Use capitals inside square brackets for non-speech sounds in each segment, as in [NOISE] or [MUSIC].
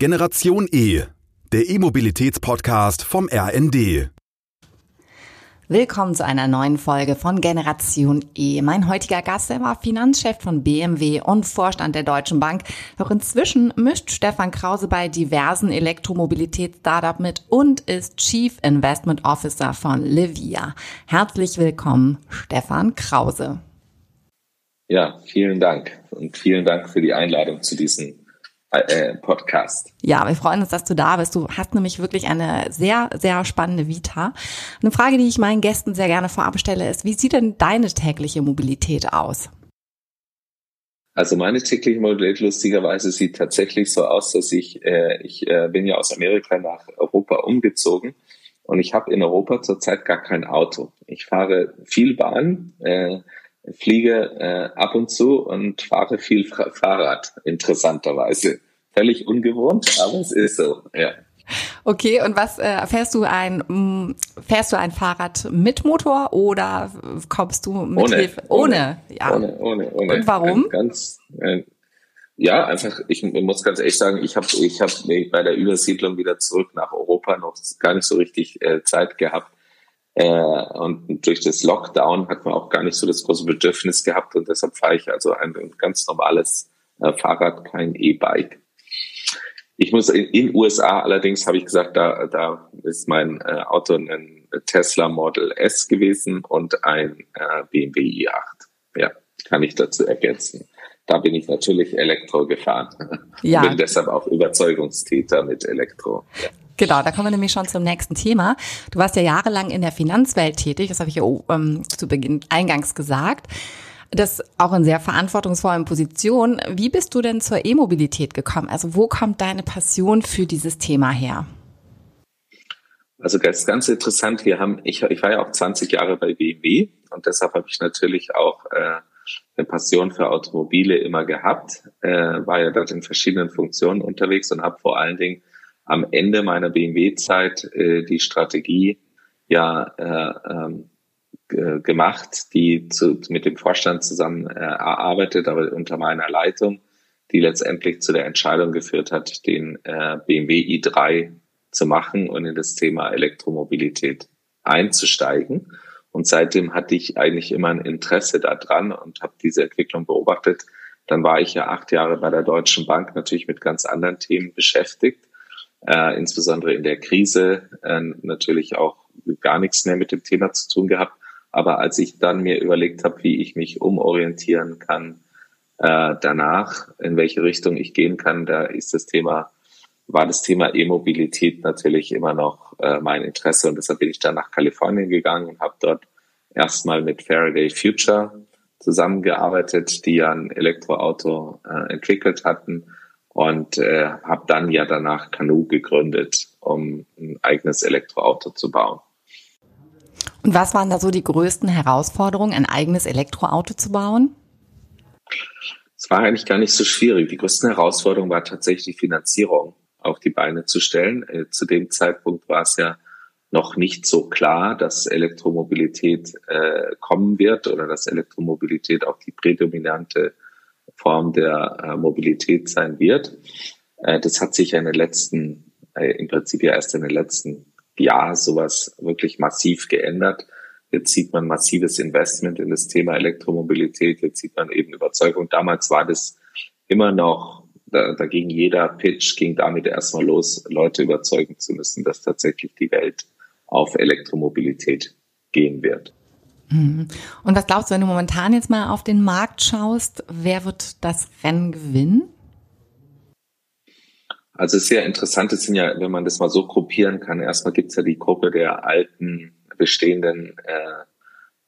Generation E, der E-Mobilitäts-Podcast vom RND. Willkommen zu einer neuen Folge von Generation E. Mein heutiger Gast, der war Finanzchef von BMW und Vorstand der Deutschen Bank. Doch inzwischen mischt Stefan Krause bei diversen Elektromobilitäts-Startup mit und ist Chief Investment Officer von Livia. Herzlich willkommen, Stefan Krause. Ja, vielen Dank und vielen Dank für die Einladung zu diesem Podcast. Ja, wir freuen uns, dass du da bist. Du hast nämlich wirklich eine sehr, sehr spannende Vita. Eine Frage, die ich meinen Gästen sehr gerne vorab stelle, ist, wie sieht denn deine tägliche Mobilität aus? Also meine tägliche Mobilität lustigerweise sieht tatsächlich so aus, dass ich, äh, ich äh, bin ja aus Amerika nach Europa umgezogen und ich habe in Europa zurzeit gar kein Auto. Ich fahre viel Bahn, äh, fliege äh, ab und zu und fahre viel Fahrrad, interessanterweise. Völlig ungewohnt, aber es ist so, ja. Okay, und was äh, fährst du ein mm, fährst du ein Fahrrad mit Motor oder kommst du mit ohne, Hilfe? Ohne, ohne, ja. Ohne, ohne, ohne. Und warum? Ein, ganz, äh, ja, einfach, ich muss ganz ehrlich sagen, ich habe ich hab bei der Übersiedlung wieder zurück nach Europa noch gar nicht so richtig äh, Zeit gehabt, äh, und durch das Lockdown hat man auch gar nicht so das große Bedürfnis gehabt und deshalb fahre ich also ein ganz normales äh, Fahrrad, kein E-Bike. Ich muss in, in USA allerdings habe ich gesagt, da, da ist mein äh, Auto ein Tesla Model S gewesen und ein äh, BMW i8. Ja, kann ich dazu ergänzen. Da bin ich natürlich Elektro gefahren. Ja. Bin deshalb auch Überzeugungstäter mit Elektro. Ja. Genau, da kommen wir nämlich schon zum nächsten Thema. Du warst ja jahrelang in der Finanzwelt tätig, das habe ich ja ähm, zu Beginn eingangs gesagt. Das auch in sehr verantwortungsvollen Positionen. Wie bist du denn zur E-Mobilität gekommen? Also wo kommt deine Passion für dieses Thema her? Also ist ganz interessant. Wir haben, ich, ich war ja auch 20 Jahre bei BMW und deshalb habe ich natürlich auch äh, eine Passion für Automobile immer gehabt. Äh, war ja dort in verschiedenen Funktionen unterwegs und habe vor allen Dingen am Ende meiner BMW-Zeit äh, die Strategie ja äh, ähm, gemacht, die zu, mit dem Vorstand zusammen äh, erarbeitet, aber unter meiner Leitung, die letztendlich zu der Entscheidung geführt hat, den äh, BMW i3 zu machen und in das Thema Elektromobilität einzusteigen. Und seitdem hatte ich eigentlich immer ein Interesse daran und habe diese Entwicklung beobachtet. Dann war ich ja acht Jahre bei der Deutschen Bank natürlich mit ganz anderen Themen beschäftigt äh, insbesondere in der Krise äh, natürlich auch gar nichts mehr mit dem Thema zu tun gehabt. Aber als ich dann mir überlegt habe, wie ich mich umorientieren kann äh, danach, in welche Richtung ich gehen kann, da ist das Thema, war das Thema E-Mobilität natürlich immer noch äh, mein Interesse und deshalb bin ich dann nach Kalifornien gegangen und habe dort erstmal mit Faraday Future zusammengearbeitet, die ja ein Elektroauto äh, entwickelt hatten und äh, habe dann ja danach Canoe gegründet, um ein eigenes Elektroauto zu bauen. Und was waren da so die größten Herausforderungen, ein eigenes Elektroauto zu bauen? Es war eigentlich gar nicht so schwierig. Die größte Herausforderung war tatsächlich die Finanzierung auf die Beine zu stellen. Äh, zu dem Zeitpunkt war es ja noch nicht so klar, dass Elektromobilität äh, kommen wird oder dass Elektromobilität auch die prädominante Form der äh, Mobilität sein wird. Äh, das hat sich ja in den letzten, äh, im Prinzip ja erst in den letzten Jahren sowas wirklich massiv geändert. Jetzt sieht man massives Investment in das Thema Elektromobilität. Jetzt sieht man eben Überzeugung. Damals war das immer noch, da, da ging jeder Pitch, ging damit erstmal los, Leute überzeugen zu müssen, dass tatsächlich die Welt auf Elektromobilität gehen wird. Mhm. Und was glaubst du, wenn du momentan jetzt mal auf den Markt schaust, wer wird das Rennen gewinnen? Also es ist sehr interessant, es sind ja, wenn man das mal so gruppieren kann, erstmal gibt es ja die Gruppe der alten, bestehenden, äh,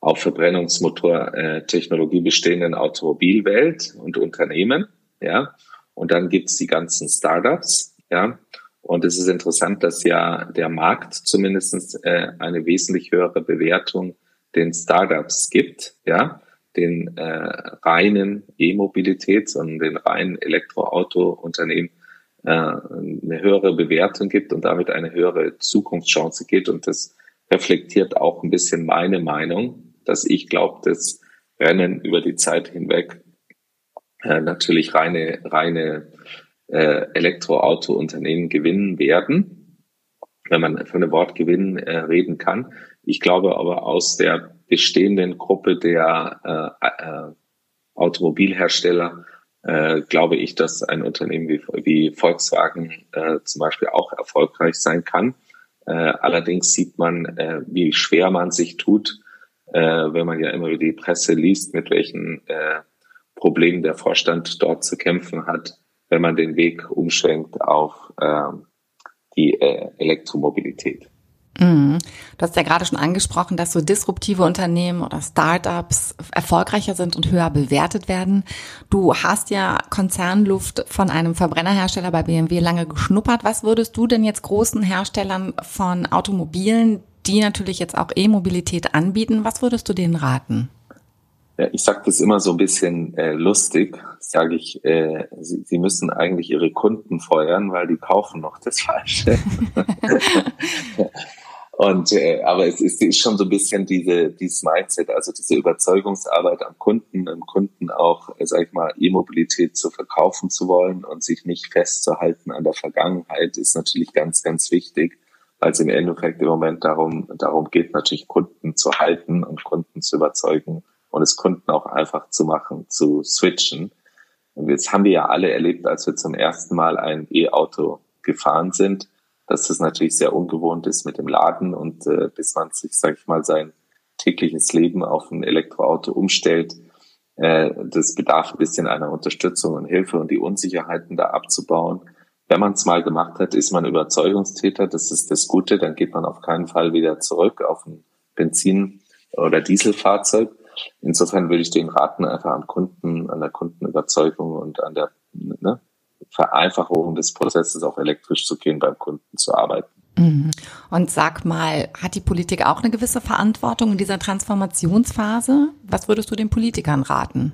auf Verbrennungsmotor äh, bestehenden Automobilwelt und Unternehmen, ja. Und dann gibt's die ganzen Startups, ja. Und es ist interessant, dass ja der Markt zumindestens äh, eine wesentlich höhere Bewertung den Startups gibt, ja, den äh, reinen E-Mobilitäts- und den reinen Elektroauto-Unternehmen eine höhere Bewertung gibt und damit eine höhere Zukunftschance geht. Und das reflektiert auch ein bisschen meine Meinung, dass ich glaube, dass Rennen über die Zeit hinweg äh, natürlich reine, reine äh, Elektroauto-Unternehmen gewinnen werden, wenn man von dem Wort Gewinn äh, reden kann. Ich glaube aber aus der bestehenden Gruppe der äh, äh, Automobilhersteller äh, glaube ich, dass ein Unternehmen wie, wie Volkswagen äh, zum Beispiel auch erfolgreich sein kann. Äh, allerdings sieht man, äh, wie schwer man sich tut, äh, wenn man ja immer wieder die Presse liest, mit welchen äh, Problemen der Vorstand dort zu kämpfen hat, wenn man den Weg umschwenkt auf äh, die äh, Elektromobilität. Mhm. Du hast ja gerade schon angesprochen, dass so disruptive Unternehmen oder Startups erfolgreicher sind und höher bewertet werden. Du hast ja Konzernluft von einem Verbrennerhersteller bei BMW lange geschnuppert. Was würdest du denn jetzt großen Herstellern von Automobilen, die natürlich jetzt auch E-Mobilität anbieten, was würdest du denen raten? Ja, ich sage das immer so ein bisschen äh, lustig, sage ich, äh, sie, sie müssen eigentlich ihre Kunden feuern, weil die kaufen noch das Falsche. [LAUGHS] [LAUGHS] Und äh, aber es ist, ist schon so ein bisschen diese dieses Mindset, also diese Überzeugungsarbeit am Kunden, am Kunden auch, äh, sag ich mal, E-Mobilität zu verkaufen zu wollen und sich nicht festzuhalten an der Vergangenheit, ist natürlich ganz, ganz wichtig, weil es im Endeffekt im Moment darum darum geht, natürlich Kunden zu halten und Kunden zu überzeugen und es Kunden auch einfach zu machen, zu switchen. Und jetzt haben wir ja alle erlebt, als wir zum ersten Mal ein E-Auto gefahren sind dass das natürlich sehr ungewohnt ist mit dem Laden und äh, bis man sich, sage ich mal, sein tägliches Leben auf ein Elektroauto umstellt, äh, das bedarf ein bisschen einer Unterstützung und Hilfe und die Unsicherheiten da abzubauen. Wenn man es mal gemacht hat, ist man Überzeugungstäter, das ist das Gute, dann geht man auf keinen Fall wieder zurück auf ein Benzin- oder Dieselfahrzeug. Insofern würde ich den raten, einfach am Kunden, an der Kundenüberzeugung und an der Vereinfachung des Prozesses auch elektrisch zu gehen, beim Kunden zu arbeiten. Mhm. Und sag mal, hat die Politik auch eine gewisse Verantwortung in dieser Transformationsphase? Was würdest du den Politikern raten?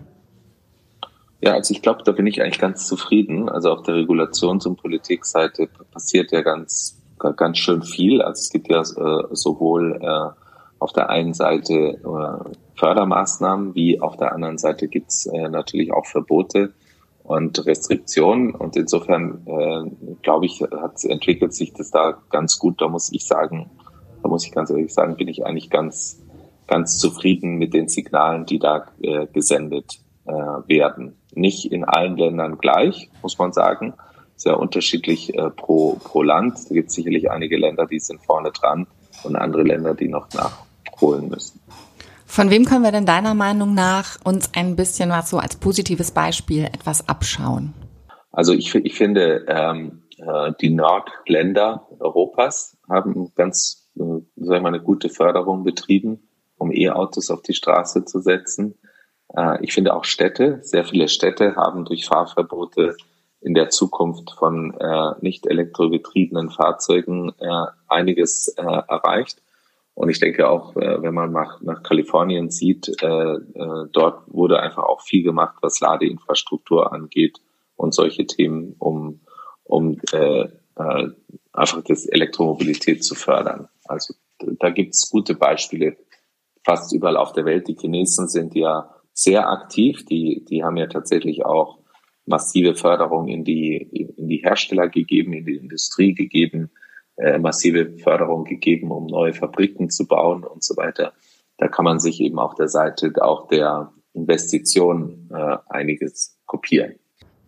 Ja, also ich glaube, da bin ich eigentlich ganz zufrieden. Also auf der Regulations- und Politikseite passiert ja ganz, ganz schön viel. Also es gibt ja äh, sowohl äh, auf der einen Seite äh, Fördermaßnahmen, wie auf der anderen Seite gibt's äh, natürlich auch Verbote und Restriktionen. Und insofern, äh, glaube ich, hat, entwickelt sich das da ganz gut. Da muss ich sagen, da muss ich ganz ehrlich sagen, bin ich eigentlich ganz, ganz zufrieden mit den Signalen, die da äh, gesendet äh, werden. Nicht in allen Ländern gleich, muss man sagen. Sehr unterschiedlich äh, pro, pro Land. Da gibt es sicherlich einige Länder, die sind vorne dran und andere Länder, die noch nachholen müssen. Von wem können wir denn deiner Meinung nach uns ein bisschen was so als positives Beispiel etwas abschauen? Also ich, ich finde, ähm, äh, die Nordländer Europas haben ganz, äh, sagen wir mal, eine gute Förderung betrieben, um E-Autos auf die Straße zu setzen. Äh, ich finde auch Städte, sehr viele Städte haben durch Fahrverbote in der Zukunft von äh, nicht elektrobetriebenen Fahrzeugen äh, einiges äh, erreicht. Und ich denke auch, äh, wenn man nach, nach Kalifornien sieht, äh, äh, dort wurde einfach auch viel gemacht, was Ladeinfrastruktur angeht und solche Themen, um, um äh, äh, einfach das Elektromobilität zu fördern. Also da gibt es gute Beispiele fast überall auf der Welt. Die Chinesen sind ja sehr aktiv. Die, die haben ja tatsächlich auch massive Förderung in die, in die Hersteller gegeben, in die Industrie gegeben äh, massive Förderung gegeben, um neue Fabriken zu bauen und so weiter. Da kann man sich eben auf der Seite auch der Investitionen äh, einiges kopieren.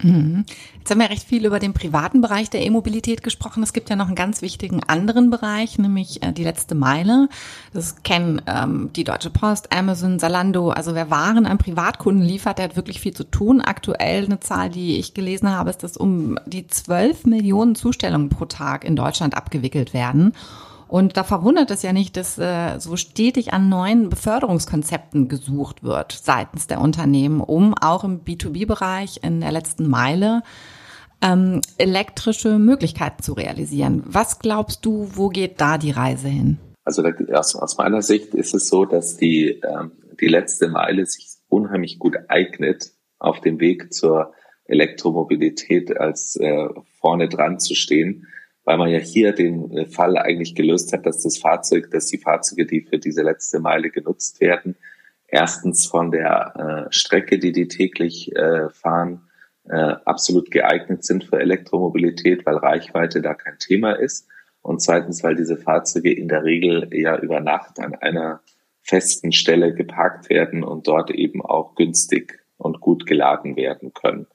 Mhm. Jetzt haben wir recht viel über den privaten Bereich der E-Mobilität gesprochen. Es gibt ja noch einen ganz wichtigen anderen Bereich, nämlich äh, die letzte Meile. Das kennen ähm, die Deutsche Post, Amazon, Zalando. Also wer Waren an Privatkunden liefert, der hat wirklich viel zu tun. Aktuell eine Zahl, die ich gelesen habe, ist, dass um die 12 Millionen Zustellungen pro Tag in Deutschland abgewickelt werden. Und da verwundert es ja nicht, dass äh, so stetig an neuen Beförderungskonzepten gesucht wird seitens der Unternehmen, um auch im B2B-Bereich in der letzten Meile ähm, elektrische Möglichkeiten zu realisieren. Was glaubst du, wo geht da die Reise hin? Also aus, aus meiner Sicht ist es so, dass die, ähm, die letzte Meile sich unheimlich gut eignet, auf dem Weg zur Elektromobilität als äh, vorne dran zu stehen weil man ja hier den äh, Fall eigentlich gelöst hat, dass das Fahrzeug, dass die Fahrzeuge, die für diese letzte Meile genutzt werden, erstens von der äh, Strecke, die die täglich äh, fahren, äh, absolut geeignet sind für Elektromobilität, weil Reichweite da kein Thema ist. Und zweitens, weil diese Fahrzeuge in der Regel ja über Nacht an einer festen Stelle geparkt werden und dort eben auch günstig und gut geladen werden können.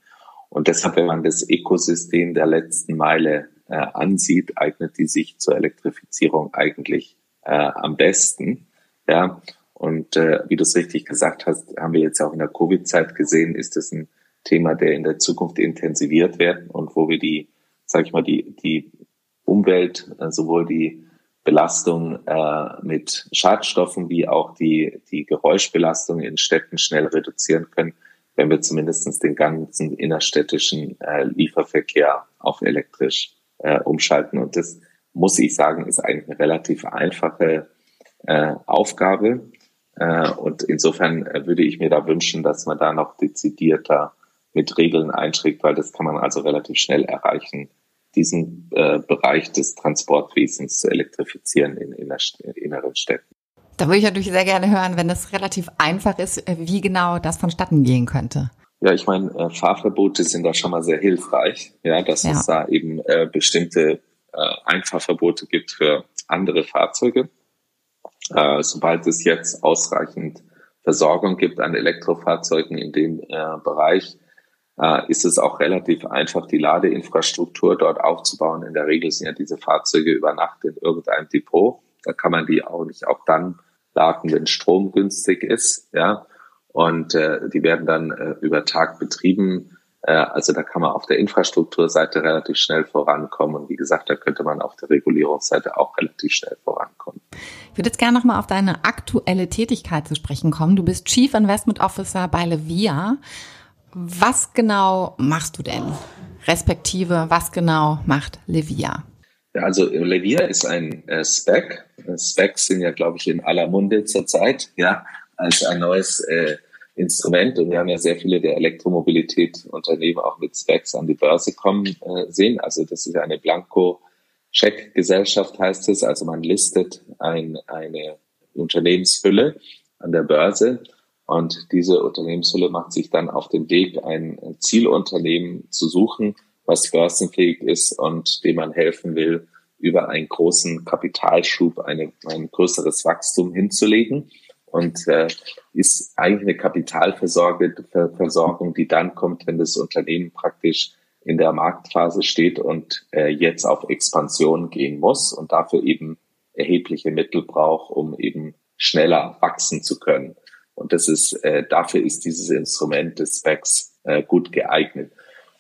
Und deshalb, wenn man das Ökosystem der letzten Meile äh, ansieht, eignet die sich zur Elektrifizierung eigentlich äh, am besten. Ja, und äh, wie du es richtig gesagt hast, haben wir jetzt auch in der Covid-Zeit gesehen, ist es ein Thema, der in der Zukunft intensiviert werden und wo wir die, sag ich mal, die, die Umwelt, äh, sowohl die Belastung äh, mit Schadstoffen wie auch die, die Geräuschbelastung in Städten schnell reduzieren können, wenn wir zumindestens den ganzen innerstädtischen äh, Lieferverkehr auf elektrisch äh, umschalten. Und das muss ich sagen, ist eigentlich eine relativ einfache äh, Aufgabe. Äh, und insofern äh, würde ich mir da wünschen, dass man da noch dezidierter mit Regeln einschrägt, weil das kann man also relativ schnell erreichen, diesen äh, Bereich des Transportwesens zu elektrifizieren in, in, in inneren Städten. Da würde ich natürlich sehr gerne hören, wenn es relativ einfach ist, äh, wie genau das vonstatten gehen könnte. Ja, ich meine, äh, Fahrverbote sind da schon mal sehr hilfreich, ja, dass ja. es da eben äh, bestimmte äh, Einfahrverbote gibt für andere Fahrzeuge. Äh, sobald es jetzt ausreichend Versorgung gibt an Elektrofahrzeugen in dem äh, Bereich, äh, ist es auch relativ einfach, die Ladeinfrastruktur dort aufzubauen. In der Regel sind ja diese Fahrzeuge über Nacht in irgendeinem Depot. Da kann man die auch nicht auch dann laden, wenn Strom günstig ist. Ja, und äh, die werden dann äh, über Tag betrieben. Äh, also da kann man auf der Infrastrukturseite relativ schnell vorankommen. Und wie gesagt, da könnte man auf der Regulierungsseite auch relativ schnell vorankommen. Ich würde jetzt gerne nochmal auf deine aktuelle Tätigkeit zu sprechen kommen. Du bist Chief Investment Officer bei Levia. Was genau machst du denn? Respektive, was genau macht Levia? Ja, also Levia ist ein äh, Spec. Specs sind ja, glaube ich, in aller Munde zurzeit, ja, als ein neues äh, Instrument. Und wir haben ja sehr viele der Elektromobilität Unternehmen auch mit Specs an die Börse kommen äh, sehen. Also das ist eine Blanko-Check-Gesellschaft, heißt es. Also man listet ein, eine Unternehmenshülle an der Börse und diese Unternehmenshülle macht sich dann auf den Weg, ein Zielunternehmen zu suchen, was börsenfähig ist und dem man helfen will, über einen großen Kapitalschub eine, ein größeres Wachstum hinzulegen. Und äh, ist eigentlich eine Kapitalversorgung, die dann kommt, wenn das Unternehmen praktisch in der Marktphase steht und äh, jetzt auf Expansion gehen muss und dafür eben erhebliche Mittel braucht, um eben schneller wachsen zu können. Und das ist, äh, dafür ist dieses Instrument des Specs äh, gut geeignet.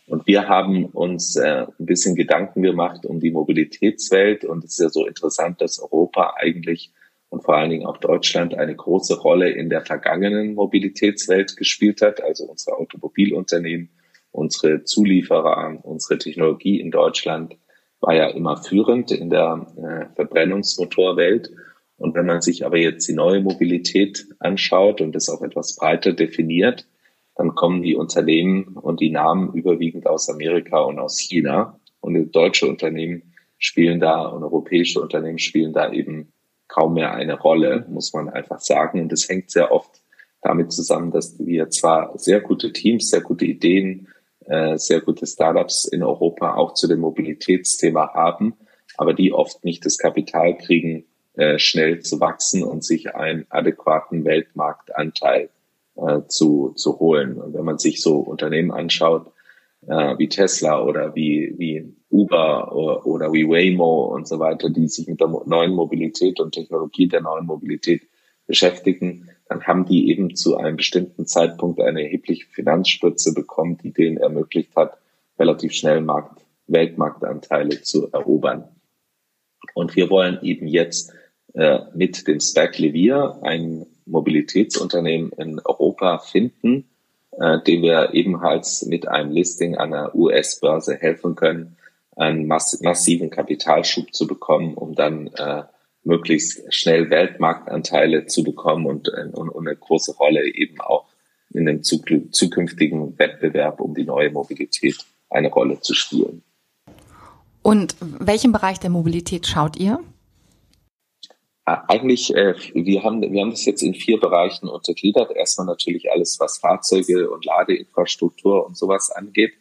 Und wir haben uns äh, ein bisschen Gedanken gemacht um die Mobilitätswelt. Und es ist ja so interessant, dass Europa eigentlich und vor allen Dingen auch Deutschland eine große Rolle in der vergangenen Mobilitätswelt gespielt hat. Also unsere Automobilunternehmen, unsere Zulieferer, unsere Technologie in Deutschland war ja immer führend in der äh, Verbrennungsmotorwelt. Und wenn man sich aber jetzt die neue Mobilität anschaut und das auch etwas breiter definiert, dann kommen die Unternehmen und die Namen überwiegend aus Amerika und aus China. Und deutsche Unternehmen spielen da und europäische Unternehmen spielen da eben kaum mehr eine Rolle, muss man einfach sagen. Und das hängt sehr oft damit zusammen, dass wir zwar sehr gute Teams, sehr gute Ideen, äh, sehr gute Startups in Europa auch zu dem Mobilitätsthema haben, aber die oft nicht das Kapital kriegen, äh, schnell zu wachsen und sich einen adäquaten Weltmarktanteil äh, zu, zu holen. Und wenn man sich so Unternehmen anschaut, äh, wie Tesla oder wie, wie Uber oder, wie Waymo und so weiter, die sich mit der neuen Mobilität und Technologie der neuen Mobilität beschäftigen, dann haben die eben zu einem bestimmten Zeitpunkt eine erhebliche Finanzspritze bekommen, die denen ermöglicht hat, relativ schnell Markt, Weltmarktanteile zu erobern. Und wir wollen eben jetzt äh, mit dem Stack Levir ein Mobilitätsunternehmen in Europa finden, äh, dem wir ebenfalls mit einem Listing an der US-Börse helfen können, einen mass massiven Kapitalschub zu bekommen, um dann äh, möglichst schnell Weltmarktanteile zu bekommen und, äh, und, und eine große Rolle eben auch in dem zukünftigen Wettbewerb um die neue Mobilität eine Rolle zu spielen. Und welchen Bereich der Mobilität schaut ihr? Eigentlich, äh, wir haben, wir haben das jetzt in vier Bereichen untergliedert. Erstmal natürlich alles, was Fahrzeuge und Ladeinfrastruktur und sowas angeht.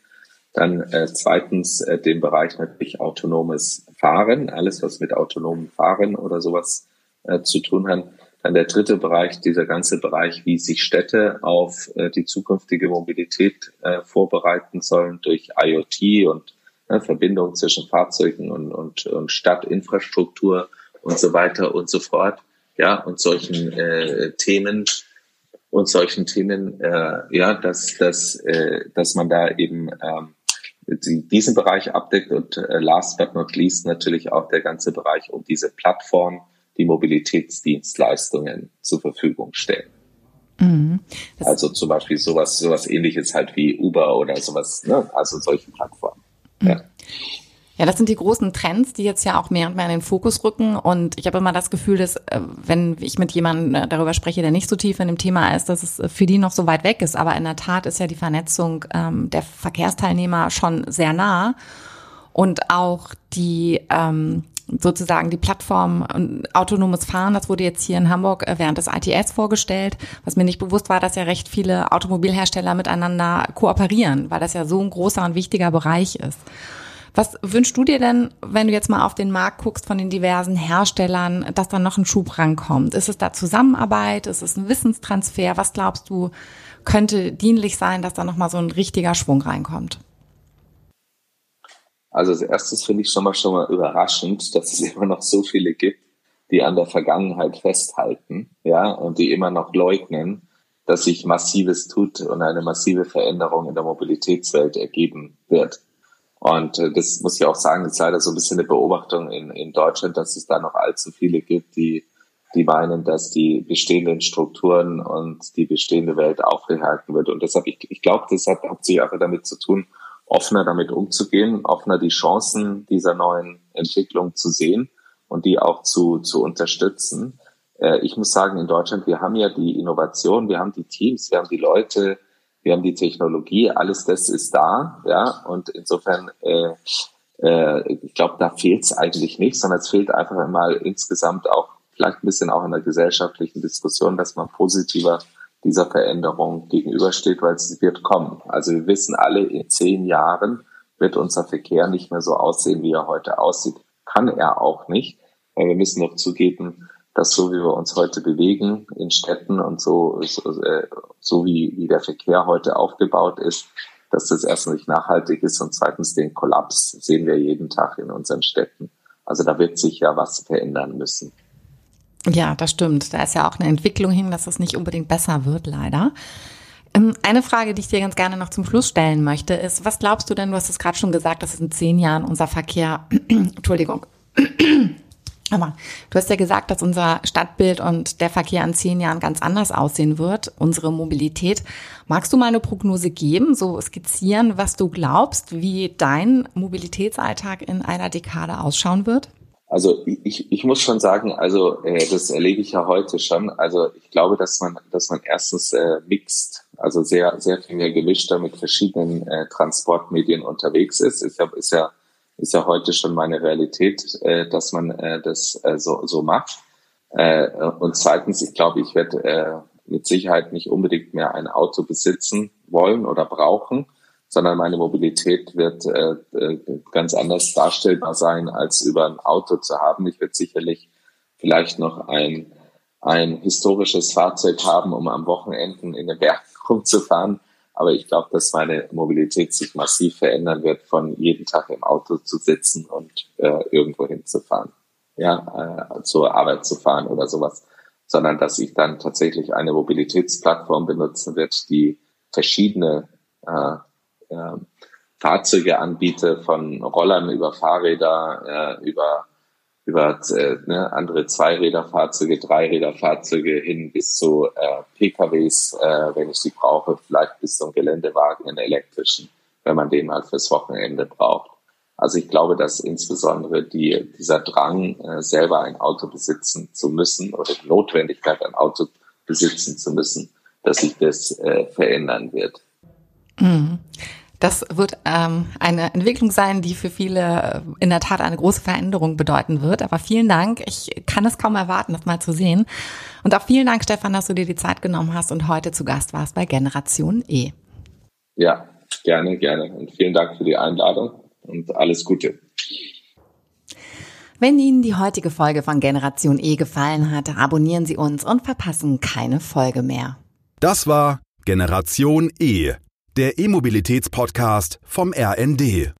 Dann äh, zweitens äh, den Bereich natürlich autonomes Fahren, alles was mit autonomem Fahren oder sowas äh, zu tun hat. Dann der dritte Bereich, dieser ganze Bereich, wie sich Städte auf äh, die zukünftige Mobilität äh, vorbereiten sollen durch IoT und äh, Verbindung zwischen Fahrzeugen und, und, und Stadtinfrastruktur und so weiter und so fort. Ja, und solchen äh, Themen und solchen Themen, äh, ja, dass, dass, äh, dass man da eben ähm, diesen Bereich abdeckt und äh, last but not least natürlich auch der ganze Bereich um diese Plattform, die Mobilitätsdienstleistungen zur Verfügung stellen. Mhm. Also zum Beispiel sowas, sowas ähnliches halt wie Uber oder sowas, ne? also solche Plattformen. Mhm. Ja. Ja, das sind die großen Trends, die jetzt ja auch mehr und mehr in den Fokus rücken. Und ich habe immer das Gefühl, dass äh, wenn ich mit jemandem äh, darüber spreche, der nicht so tief in dem Thema ist, dass es äh, für die noch so weit weg ist. Aber in der Tat ist ja die Vernetzung ähm, der Verkehrsteilnehmer schon sehr nah. Und auch die ähm, sozusagen die Plattform autonomes Fahren, das wurde jetzt hier in Hamburg während des ITS vorgestellt. Was mir nicht bewusst war, dass ja recht viele Automobilhersteller miteinander kooperieren, weil das ja so ein großer und wichtiger Bereich ist. Was wünschst du dir denn, wenn du jetzt mal auf den Markt guckst von den diversen Herstellern, dass da noch ein Schub rankommt? Ist es da Zusammenarbeit? Ist es ein Wissenstransfer? Was glaubst du, könnte dienlich sein, dass da nochmal so ein richtiger Schwung reinkommt? Also als erstes finde ich schon mal schon mal überraschend, dass es [LAUGHS] immer noch so viele gibt, die an der Vergangenheit festhalten, ja, und die immer noch leugnen, dass sich massives tut und eine massive Veränderung in der Mobilitätswelt ergeben wird. Und äh, das muss ich auch sagen, ist leider so ein bisschen eine Beobachtung in, in Deutschland, dass es da noch allzu viele gibt, die, die meinen, dass die bestehenden Strukturen und die bestehende Welt aufgehalten wird. Und deshalb, ich, ich glaube, das hat hauptsächlich auch damit zu tun, offener damit umzugehen, offener die Chancen dieser neuen Entwicklung zu sehen und die auch zu, zu unterstützen. Äh, ich muss sagen, in Deutschland, wir haben ja die Innovation, wir haben die Teams, wir haben die Leute, wir haben die Technologie, alles das ist da, ja, und insofern, äh, äh, ich glaube, da fehlt es eigentlich nicht, sondern es fehlt einfach mal insgesamt auch vielleicht ein bisschen auch in der gesellschaftlichen Diskussion, dass man positiver dieser Veränderung gegenübersteht, weil es wird kommen. Also wir wissen alle, in zehn Jahren wird unser Verkehr nicht mehr so aussehen, wie er heute aussieht. Kann er auch nicht. Weil wir müssen noch zugeben, dass so wie wir uns heute bewegen in Städten und so, so, äh, so wie, wie der Verkehr heute aufgebaut ist, dass das erstens nicht nachhaltig ist und zweitens den Kollaps sehen wir jeden Tag in unseren Städten. Also da wird sich ja was verändern müssen. Ja, das stimmt. Da ist ja auch eine Entwicklung hin, dass es nicht unbedingt besser wird, leider. Ähm, eine Frage, die ich dir ganz gerne noch zum Schluss stellen möchte, ist, was glaubst du denn, du hast es gerade schon gesagt, dass in zehn Jahren unser Verkehr, [CLEARS THROAT] Entschuldigung, aber du hast ja gesagt, dass unser Stadtbild und der Verkehr in zehn Jahren ganz anders aussehen wird, unsere Mobilität. Magst du mal eine Prognose geben, so skizzieren, was du glaubst, wie dein Mobilitätsalltag in einer Dekade ausschauen wird? Also ich, ich muss schon sagen, also äh, das erlebe ich ja heute schon. Also ich glaube, dass man, dass man erstens äh, mixt, also sehr, sehr viel mehr gemischter mit verschiedenen äh, Transportmedien unterwegs ist. Ich glaube, ist ja ist ja heute schon meine Realität, äh, dass man äh, das äh, so, so macht. Äh, und zweitens, ich glaube, ich werde äh, mit Sicherheit nicht unbedingt mehr ein Auto besitzen wollen oder brauchen, sondern meine Mobilität wird äh, äh, ganz anders darstellbar sein, als über ein Auto zu haben. Ich werde sicherlich vielleicht noch ein, ein historisches Fahrzeug haben, um am Wochenenden in den Bergen [LAUGHS] rumzufahren aber ich glaube, dass meine Mobilität sich massiv verändern wird, von jeden Tag im Auto zu sitzen und äh, irgendwo hinzufahren, ja, äh, zur Arbeit zu fahren oder sowas, sondern dass ich dann tatsächlich eine Mobilitätsplattform benutzen wird, die verschiedene äh, äh, Fahrzeuge anbietet, von Rollern über Fahrräder, äh, über über äh, ne, andere Zweiräderfahrzeuge, Dreiräderfahrzeuge hin bis zu äh, PKWs, äh, wenn ich sie brauche, vielleicht bis zum Geländewagen, in elektrischen, wenn man den mal fürs Wochenende braucht. Also ich glaube, dass insbesondere die, dieser Drang, äh, selber ein Auto besitzen zu müssen oder die Notwendigkeit, ein Auto besitzen zu müssen, dass sich das äh, verändern wird. Mhm. Das wird ähm, eine Entwicklung sein, die für viele äh, in der Tat eine große Veränderung bedeuten wird. Aber vielen Dank. Ich kann es kaum erwarten, das mal zu sehen. Und auch vielen Dank, Stefan, dass du dir die Zeit genommen hast und heute zu Gast warst bei Generation E. Ja, Gerne, gerne. Und vielen Dank für die Einladung und alles Gute. Wenn Ihnen die heutige Folge von Generation E gefallen hat, abonnieren Sie uns und verpassen keine Folge mehr. Das war Generation E, der E-Mobilitäts-Podcast vom RND.